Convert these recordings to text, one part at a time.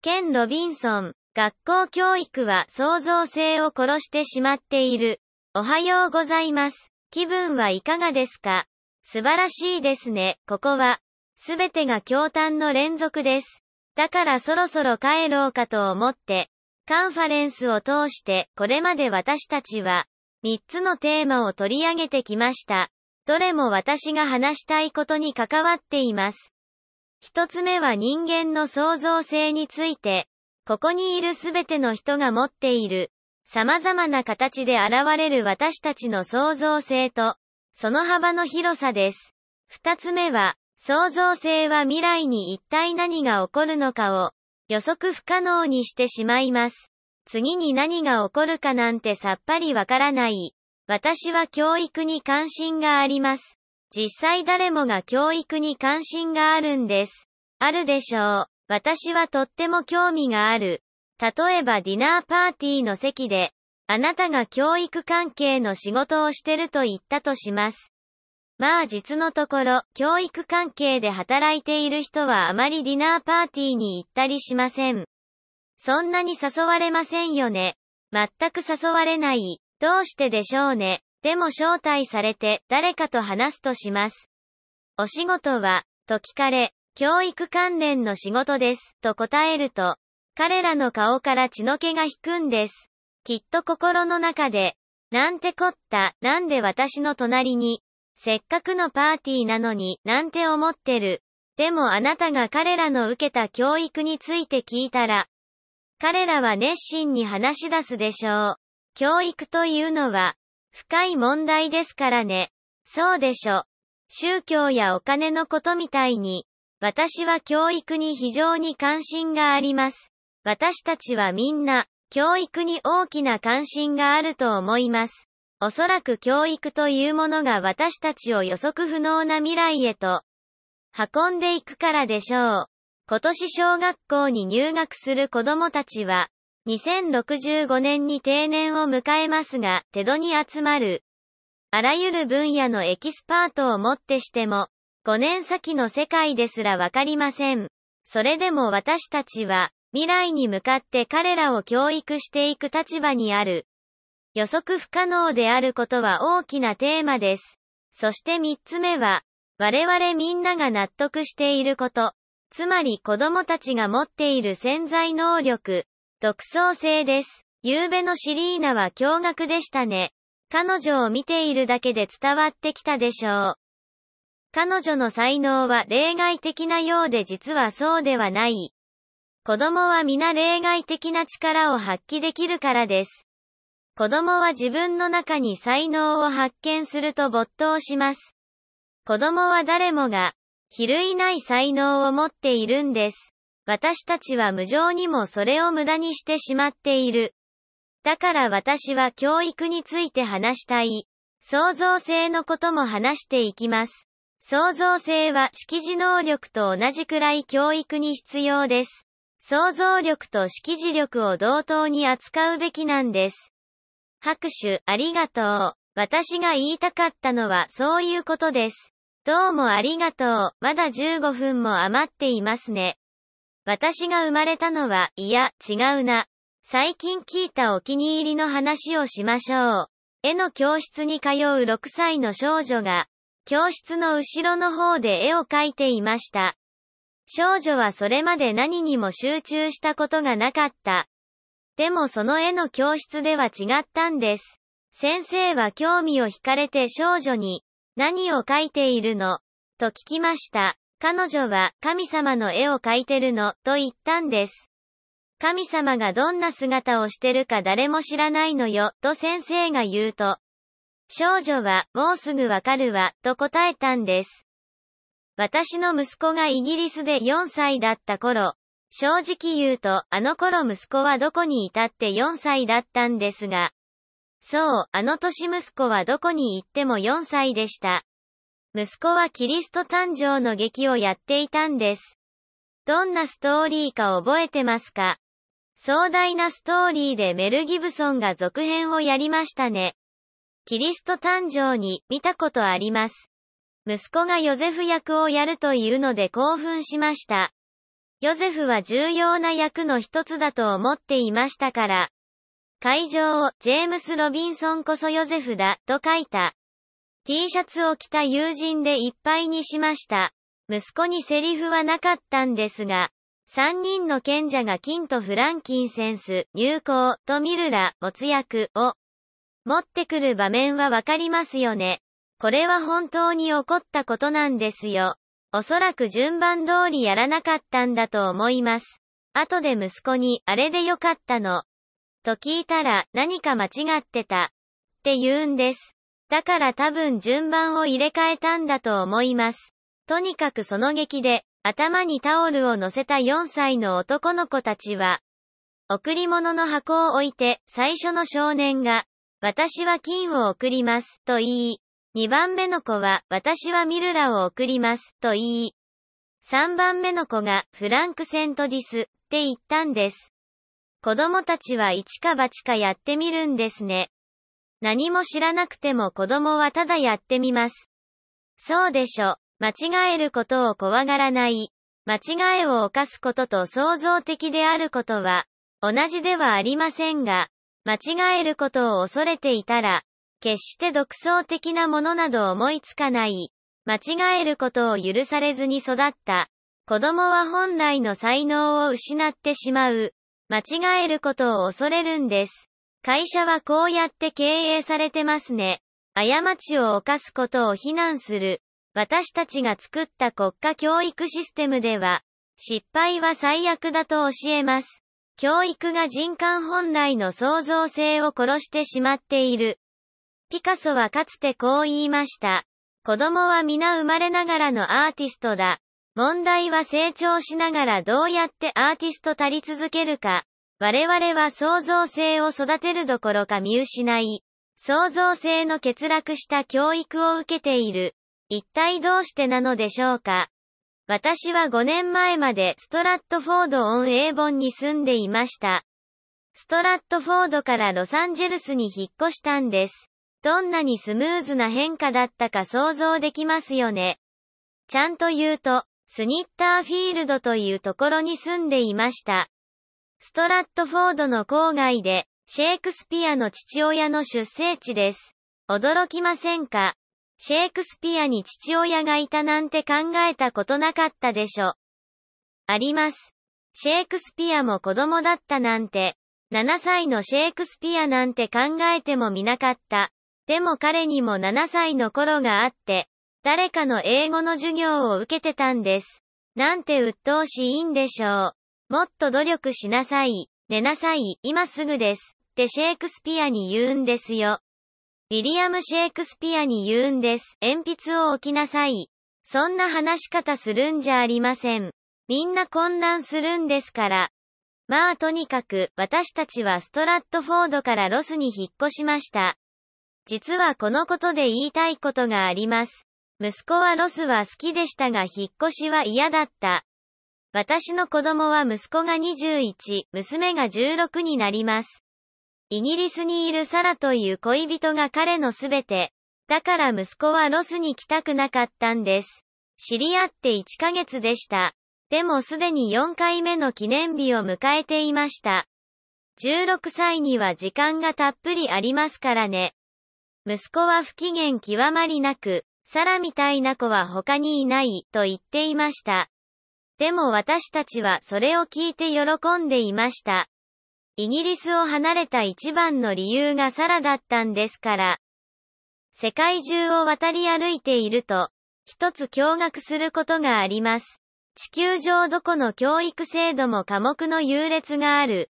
ケン・ロビンソン、学校教育は創造性を殺してしまっている。おはようございます。気分はいかがですか？素晴らしいですね。ここは、すべてが驚嘆の連続です。だからそろそろ帰ろうかと思って、カンファレンスを通してこれまで私たちは、3つのテーマを取り上げてきました。どれも私が話したいことに関わっています。一つ目は人間の創造性について、ここにいるすべての人が持っている、様々な形で現れる私たちの創造性と、その幅の広さです。二つ目は、創造性は未来に一体何が起こるのかを予測不可能にしてしまいます。次に何が起こるかなんてさっぱりわからない。私は教育に関心があります。実際誰もが教育に関心があるんです。あるでしょう。私はとっても興味がある。例えばディナーパーティーの席で、あなたが教育関係の仕事をしてると言ったとします。まあ実のところ、教育関係で働いている人はあまりディナーパーティーに行ったりしません。そんなに誘われませんよね。全く誘われない。どうしてでしょうね。でも招待されて誰かと話すとします。お仕事は、と聞かれ、教育関連の仕事です、と答えると、彼らの顔から血の気が引くんです。きっと心の中で、なんてこった、なんで私の隣に、せっかくのパーティーなのに、なんて思ってる。でもあなたが彼らの受けた教育について聞いたら、彼らは熱心に話し出すでしょう。教育というのは、深い問題ですからね。そうでしょ。宗教やお金のことみたいに、私は教育に非常に関心があります。私たちはみんな、教育に大きな関心があると思います。おそらく教育というものが私たちを予測不能な未来へと運んでいくからでしょう。今年小学校に入学する子供たちは2065年に定年を迎えますが、手戸に集まる。あらゆる分野のエキスパートをもってしても、5年先の世界ですらわかりません。それでも私たちは、未来に向かって彼らを教育していく立場にある。予測不可能であることは大きなテーマです。そして3つ目は、我々みんなが納得していること。つまり子供たちが持っている潜在能力。独創性です。夕べのシリーナは驚愕でしたね。彼女を見ているだけで伝わってきたでしょう。彼女の才能は例外的なようで実はそうではない。子供は皆例外的な力を発揮できるからです。子供は自分の中に才能を発見すると没頭します。子供は誰もが、比類ない才能を持っているんです。私たちは無情にもそれを無駄にしてしまっている。だから私は教育について話したい。創造性のことも話していきます。創造性は識字能力と同じくらい教育に必要です。想像力と識字力を同等に扱うべきなんです。拍手ありがとう。私が言いたかったのはそういうことです。どうもありがとう。まだ15分も余っていますね。私が生まれたのは、いや、違うな。最近聞いたお気に入りの話をしましょう。絵の教室に通う6歳の少女が、教室の後ろの方で絵を描いていました。少女はそれまで何にも集中したことがなかった。でもその絵の教室では違ったんです。先生は興味を惹かれて少女に、何を描いているの？と聞きました。彼女は神様の絵を描いてるの、と言ったんです。神様がどんな姿をしてるか誰も知らないのよ、と先生が言うと、少女は、もうすぐわかるわ、と答えたんです。私の息子がイギリスで4歳だった頃、正直言うと、あの頃息子はどこにいたって4歳だったんですが、そう、あの年息子はどこに行っても4歳でした。息子はキリスト誕生の劇をやっていたんです。どんなストーリーか覚えてますか？壮大なストーリーでメル・ギブソンが続編をやりましたね。キリスト誕生に見たことあります。息子がヨゼフ役をやるというので興奮しました。ヨゼフは重要な役の一つだと思っていましたから。会場をジェームス・ロビンソンこそヨゼフだと書いた。T シャツを着た友人でいっぱいにしました。息子にセリフはなかったんですが、三人の賢者が金とフランキンセンス、入香とミルラ、没薬を持ってくる場面はわかりますよね。これは本当に起こったことなんですよ。おそらく順番通りやらなかったんだと思います。後で息子に、あれでよかったの。と聞いたら、何か間違ってた。って言うんです。だから多分順番を入れ替えたんだと思います。とにかくその劇で、頭にタオルを乗せた4歳の男の子たちは、贈り物の箱を置いて、最初の少年が、私は金を送ります、と言い、2番目の子は、私はミルラを送ります、と言い、3番目の子が、フランク・セントディス、って言ったんです。子供たちは一か八かやってみるんですね。何も知らなくても子供はただやってみます。そうでしょ。間違えることを怖がらない。間違えを犯すことと創造的であることは、同じではありませんが、間違えることを恐れていたら、決して独創的なものなど思いつかない。間違えることを許されずに育った。子供は本来の才能を失ってしまう。間違えることを恐れるんです。会社はこうやって経営されてますね。過ちを犯すことを非難する。私たちが作った国家教育システムでは、失敗は最悪だと教えます。教育が人間本来の創造性を殺してしまっている。ピカソはかつてこう言いました。子供は皆生まれながらのアーティストだ。問題は成長しながらどうやってアーティスト足り続けるか。我々は創造性を育てるどころか見失い、創造性の欠落した教育を受けている。一体どうしてなのでしょうか？私は5年前までストラットフォードオンエーボンに住んでいました。ストラットフォードからロサンゼルスに引っ越したんです。どんなにスムーズな変化だったか想像できますよね。ちゃんと言うと、スニッターフィールドというところに住んでいました。ストラットフォードの郊外で、シェイクスピアの父親の出生地です。驚きませんか？シェイクスピアに父親がいたなんて考えたことなかったでしょ。あります。シェイクスピアも子供だったなんて、7歳のシェイクスピアなんて考えてもみなかった。でも彼にも7歳の頃があって、誰かの英語の授業を受けてたんです。なんて鬱陶しいんでしょう。もっと努力しなさい、寝なさい、今すぐです。ってシェイクスピアに言うんですよ。ウィリアム・シェイクスピアに言うんです。鉛筆を置きなさい。そんな話し方するんじゃありません。みんな混乱するんですから。まあとにかく、私たちはストラットフォードからロスに引っ越しました。実はこのことで言いたいことがあります。息子はロスは好きでしたが引っ越しは嫌だった。私の子供は息子が21、娘が16になります。イギリスにいるサラという恋人が彼のすべて。だから息子はロスに来たくなかったんです。知り合って1ヶ月でした。でもすでに4回目の記念日を迎えていました。16歳には時間がたっぷりありますからね。息子は不機嫌極まりなく、サラみたいな子は他にいない、と言っていました。でも私たちはそれを聞いて喜んでいました。イギリスを離れた一番の理由がサラだったんですから。世界中を渡り歩いていると、一つ驚愕することがあります。地球上どこの教育制度も科目の優劣がある。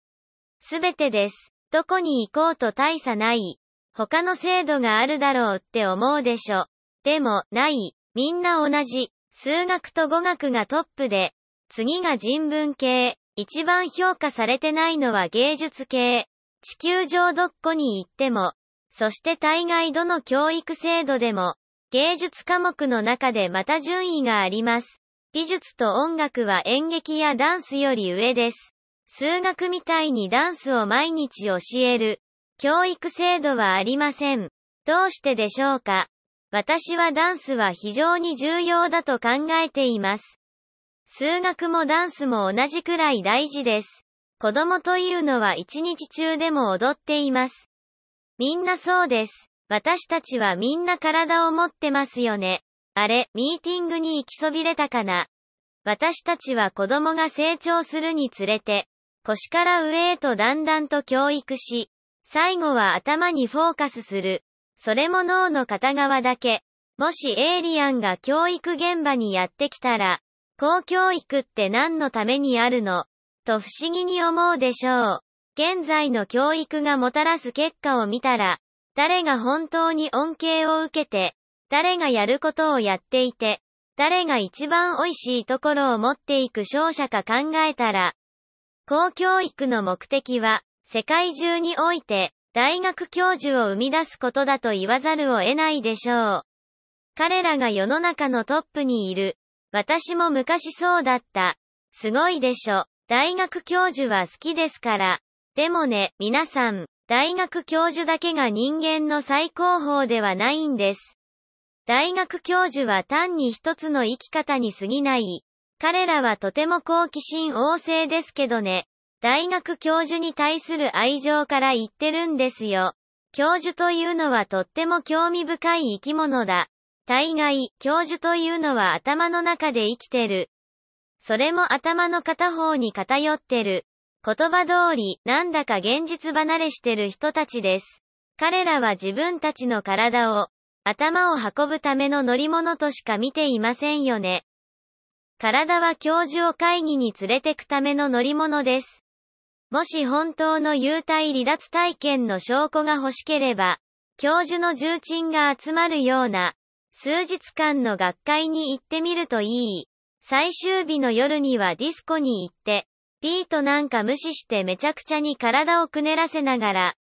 すべてです。どこに行こうと大差ない。他の制度があるだろうって思うでしょ。でも、ない。みんな同じ。数学と語学がトップで、次が人文系。一番評価されてないのは芸術系。地球上どっこに行っても、そして大概どの教育制度でも、芸術科目の中でまた順位があります。美術と音楽は演劇やダンスより上です。数学みたいにダンスを毎日教える。教育制度はありません。どうしてでしょうか？私はダンスは非常に重要だと考えています。数学もダンスも同じくらい大事です。子供というのは一日中でも踊っています。みんなそうです。私たちはみんな体を持ってますよね。あれ、ミーティングに行きそびれたかな。私たちは子供が成長するにつれて、腰から上へとだんだんと教育し、最後は頭にフォーカスする。それも脳の片側だけ。もしエイリアンが教育現場にやってきたら、公教育って何のためにあるの？と不思議に思うでしょう。現在の教育がもたらす結果を見たら、誰が本当に恩恵を受けて、誰がやることをやっていて、誰が一番美味しいところを持っていく勝者か考えたら、公教育の目的は、世界中において、大学教授を生み出すことだと言わざるを得ないでしょう。彼らが世の中のトップにいる。私も昔そうだった。すごいでしょ。大学教授は好きですから。でもね、皆さん、大学教授だけが人間の最高峰ではないんです。大学教授は単に一つの生き方に過ぎない。彼らはとても好奇心旺盛ですけどね。大学教授に対する愛情から言ってるんですよ。教授というのはとっても興味深い生き物だ。大概、教授というのは頭の中で生きてる。それも頭の片方に偏ってる。言葉通り、なんだか現実離れしてる人たちです。彼らは自分たちの体を、頭を運ぶための乗り物としか見ていませんよね。体は教授を会議に連れてくための乗り物です。もし本当の幽体離脱体験の証拠が欲しければ、教授の重鎮が集まるような、数日間の学会に行ってみるといい。最終日の夜にはディスコに行って、ピートなんか無視してめちゃくちゃに体をくねらせながら、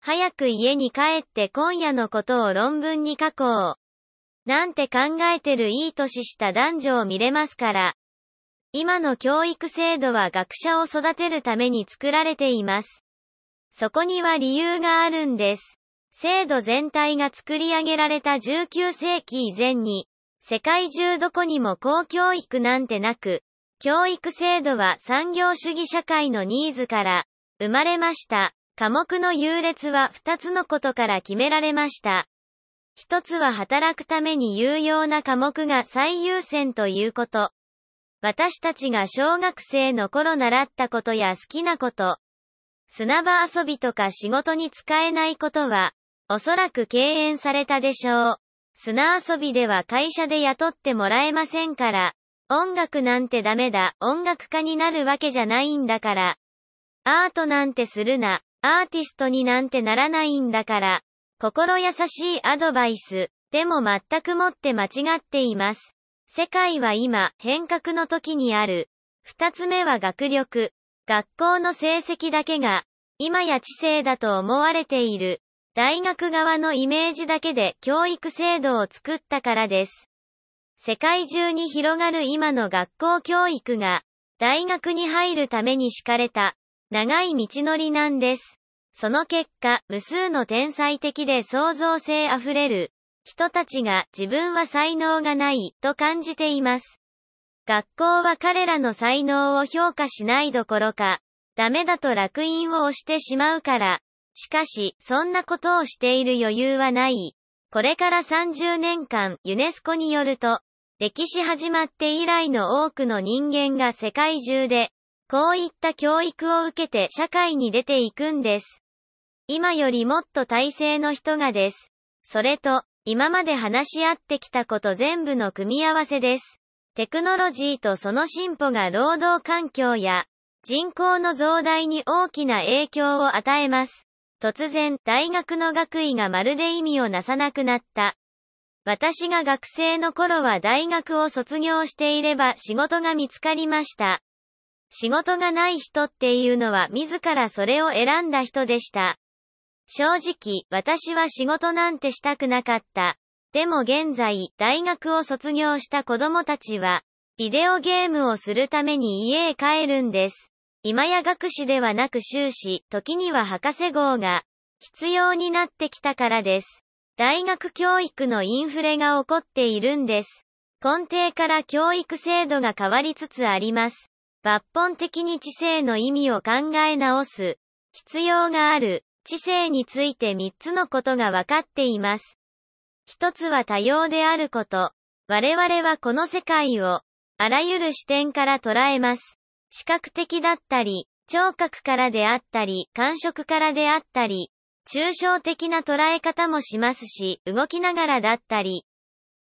早く家に帰って今夜のことを論文に書こう。なんて考えてるいい年した男女を見れますから。今の教育制度は学者を育てるために作られています。そこには理由があるんです。制度全体が作り上げられた19世紀以前に、世界中どこにも公教育なんてなく、教育制度は産業主義社会のニーズから生まれました。科目の優劣は2つのことから決められました。一つは働くために有用な科目が最優先ということ。私たちが小学生の頃習ったことや好きなこと、砂場遊びとか仕事に使えないことは、おそらく敬遠されたでしょう。砂遊びでは会社で雇ってもらえませんから。音楽なんてダメだ、音楽家になるわけじゃないんだから。アートなんてするな、アーティストになんてならないんだから。心優しいアドバイス。でも全くもって間違っています。世界は今、変革の時にある。二つ目は学力。学校の成績だけが、今や知性だと思われている。大学側のイメージだけで教育制度を作ったからです。世界中に広がる今の学校教育が、大学に入るために敷かれた、長い道のりなんです。その結果、無数の天才的で創造性あふれる人たちが自分は才能がないと感じています。学校は彼らの才能を評価しないどころか、ダメだと楽印を押してしまうから、しかし、そんなことをしている余裕はない。これから30年間、ユネスコによると、歴史始まって以来の多くの人間が世界中で、こういった教育を受けて社会に出ていくんです。今よりもっと体制の人がです。それと、今まで話し合ってきたこと全部の組み合わせです。テクノロジーとその進歩が労働環境や人口の増大に大きな影響を与えます。突然、大学の学位がまるで意味をなさなくなった。私が学生の頃は大学を卒業していれば仕事が見つかりました。仕事がない人っていうのは自らそれを選んだ人でした。正直、私は仕事なんてしたくなかった。でも現在、大学を卒業した子供たちは、ビデオゲームをするために家へ帰るんです。今や学士ではなく修士、時には博士号が必要になってきたからです。大学教育のインフレが起こっているんです。根底から教育制度が変わりつつあります。抜本的に知性の意味を考え直す必要がある知性について3つのことが分かっています。一つは多様であること。我々はこの世界をあらゆる視点から捉えます。視覚的だったり、聴覚からであったり、感触からであったり、抽象的な捉え方もしますし、動きながらだったり。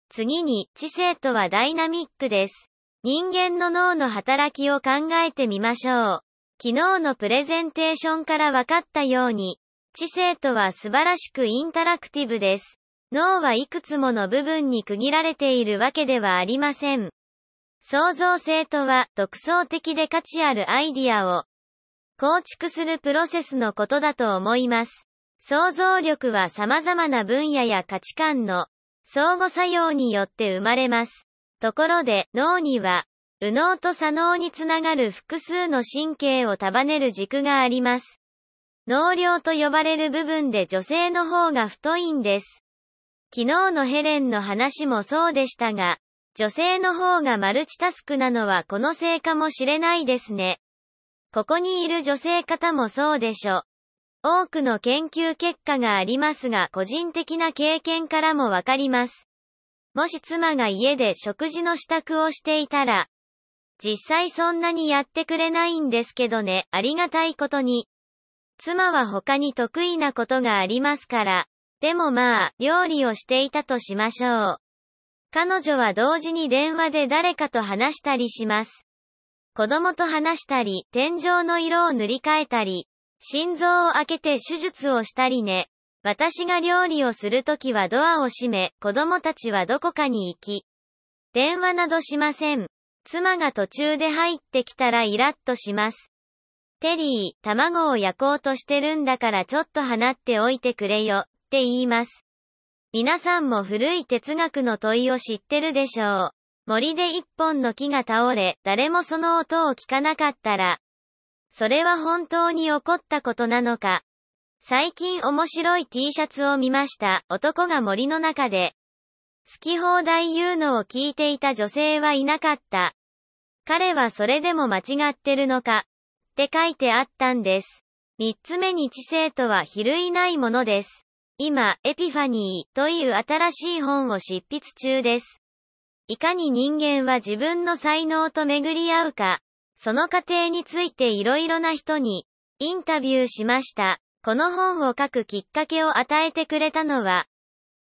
次に、知性とはダイナミックです。人間の脳の働きを考えてみましょう。昨日のプレゼンテーションから分かったように、知性とは素晴らしくインタラクティブです。脳はいくつもの部分に区切られているわけではありません。創造性とは独創的で価値あるアイディアを構築するプロセスのことだと思います。想像力は様々な分野や価値観の相互作用によって生まれます。ところで脳には右脳と左脳につながる複数の神経を束ねる軸があります。脳量と呼ばれる部分で女性の方が太いんです。昨日のヘレンの話もそうでしたが、女性の方がマルチタスクなのはこのせいかもしれないですね。ここにいる女性方もそうでしょ。多くの研究結果がありますが個人的な経験からもわかります。もし妻が家で食事の支度をしていたら、実際そんなにやってくれないんですけどね、ありがたいことに。妻は他に得意なことがありますから、でもまあ、料理をしていたとしましょう。彼女は同時に電話で誰かと話したりします。子供と話したり、天井の色を塗り替えたり、心臓を開けて手術をしたりね。私が料理をするときはドアを閉め、子供たちはどこかに行き、電話などしません。妻が途中で入ってきたらイラッとします。テリー、卵を焼こうとしてるんだからちょっと放っておいてくれよ、って言います。皆さんも古い哲学の問いを知ってるでしょう。森で一本の木が倒れ、誰もその音を聞かなかったら、それは本当に起こったことなのか。最近面白い T シャツを見ました。男が森の中で、好き放題言うのを聞いていた女性はいなかった。彼はそれでも間違ってるのか、って書いてあったんです。三つ目に知性とは比類ないものです。今、エピファニーという新しい本を執筆中です。いかに人間は自分の才能と巡り合うか、その過程についていろいろな人にインタビューしました。この本を書くきっかけを与えてくれたのは、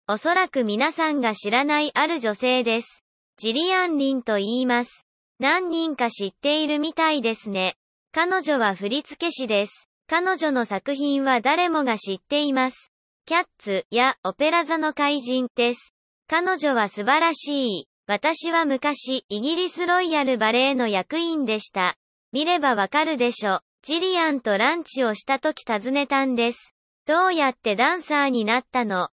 おそらく皆さんが知らないある女性です。ジリアン・リンと言います。何人か知っているみたいですね。彼女は振付師です。彼女の作品は誰もが知っています。キャッツやオペラ座の怪人です。彼女は素晴らしい。私は昔、イギリスロイヤルバレエの役員でした。見ればわかるでしょ。ジリアンとランチをした時尋ねたんです。どうやってダンサーになったの？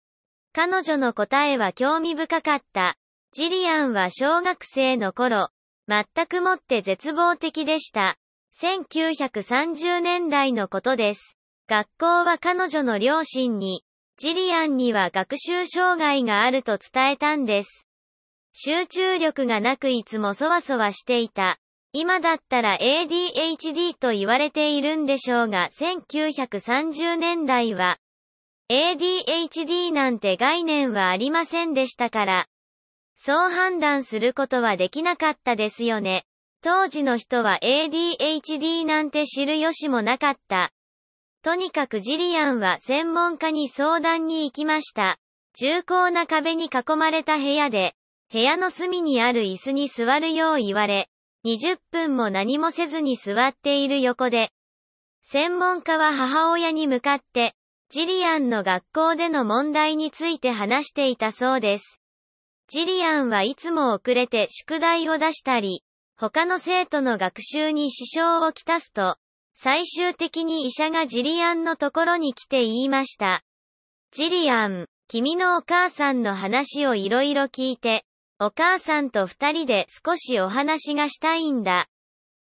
彼女の答えは興味深かった。ジリアンは小学生の頃、全くもって絶望的でした。1930年代のことです。学校は彼女の両親に、ジリアンには学習障害があると伝えたんです。集中力がなくいつもそわそわしていた。今だったら ADHD と言われているんでしょうが、1930年代は ADHD なんて概念はありませんでしたから、そう判断することはできなかったですよね。当時の人は ADHD なんて知る由もなかった。とにかくジリアンは専門家に相談に行きました。重厚な壁に囲まれた部屋で、部屋の隅にある椅子に座るよう言われ、20分も何もせずに座っている横で、専門家は母親に向かって、ジリアンの学校での問題について話していたそうです。ジリアンはいつも遅れて宿題を出したり、他の生徒の学習に支障をきたすと、最終的に医者がジリアンのところに来て言いました。ジリアン、君のお母さんの話をいろいろ聞いて、お母さんと二人で少しお話がしたいんだ。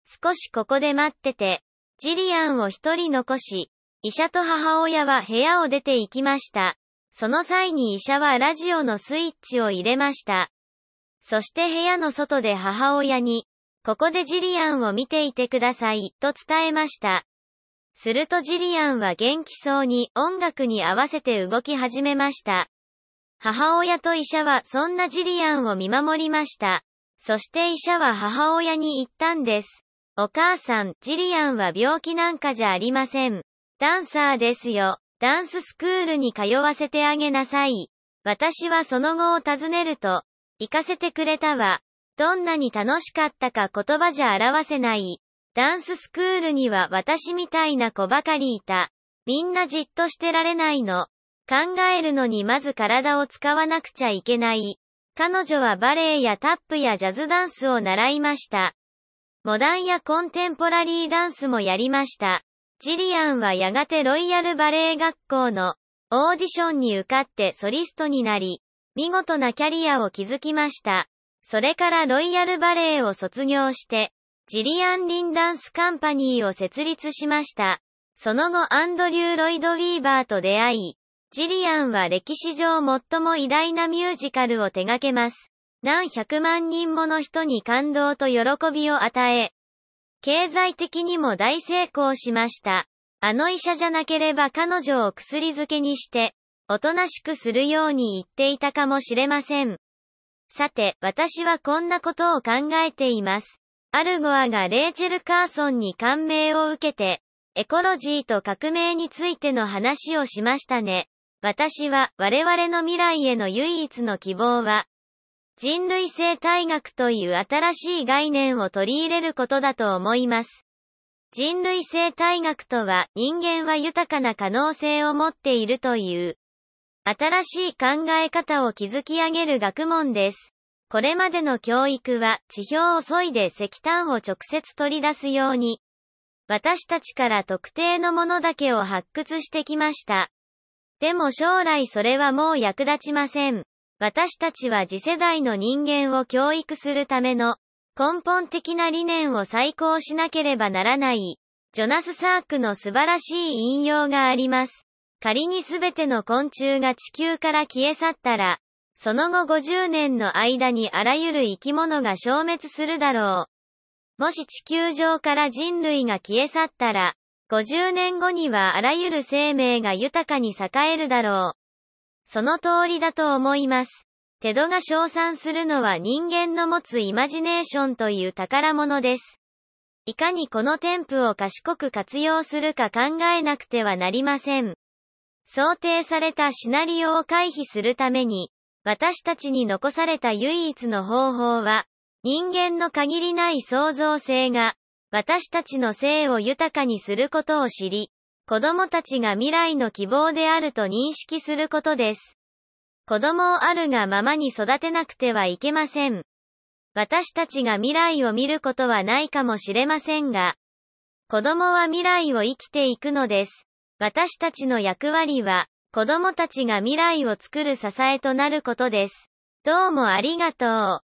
少しここで待ってて、ジリアンを一人残し、医者と母親は部屋を出て行きました。その際に医者はラジオのスイッチを入れました。そして部屋の外で母親に、ここでジリアンを見ていてください、と伝えました。するとジリアンは元気そうに音楽に合わせて動き始めました。母親と医者はそんなジリアンを見守りました。そして医者は母親に言ったんです。お母さん、ジリアンは病気なんかじゃありません。ダンサーですよ。ダンススクールに通わせてあげなさい。私はその後を尋ねると、行かせてくれたわ。どんなに楽しかったか言葉じゃ表せない。ダンススクールには私みたいな子ばかりいた。みんなじっとしてられないの。考えるのにまず体を使わなくちゃいけない。彼女はバレエやタップやジャズダンスを習いました。モダンやコンテンポラリーダンスもやりました。ジリアンはやがてロイヤルバレエ学校のオーディションに受かってソリストになり、見事なキャリアを築きました。それからロイヤルバレエを卒業して、ジリアン・リンダンスカンパニーを設立しました。その後アンドリュー・ロイド・ウィーバーと出会い、ジリアンは歴史上最も偉大なミュージカルを手掛けます。何百万人もの人に感動と喜びを与え、経済的にも大成功しました。あの医者じゃなければ彼女を薬漬けにして、おとなしくするように言っていたかもしれません。さて、私はこんなことを考えています。アルゴアがレイチェル・カーソンに感銘を受けて、エコロジーと革命についての話をしましたね。私は我々の未来への唯一の希望は、人類生態学という新しい概念を取り入れることだと思います。人類生態学とは人間は豊かな可能性を持っているという新しい考え方を築き上げる学問です。これまでの教育は地表を削いで石炭を直接取り出すように、私たちから特定のものだけを発掘してきました。でも将来それはもう役立ちません。私たちは次世代の人間を教育するための根本的な理念を再考しなければならない。ジョナス・サークの素晴らしい引用があります。仮にすべての昆虫が地球から消え去ったら、その後50年の間にあらゆる生き物が消滅するだろう。もし地球上から人類が消え去ったら、50年後にはあらゆる生命が豊かに栄えるだろう。その通りだと思います。テドが称賛するのは人間の持つイマジネーションという宝物です。いかにこの添付を賢く活用するか考えなくてはなりません。想定されたシナリオを回避するために、私たちに残された唯一の方法は、人間の限りない創造性が、私たちの性を豊かにすることを知り、子供たちが未来の希望であると認識することです。子供をあるがままに育てなくてはいけません。私たちが未来を見ることはないかもしれませんが、子供は未来を生きていくのです。私たちの役割は、子供たちが未来を作る支えとなることです。どうもありがとう。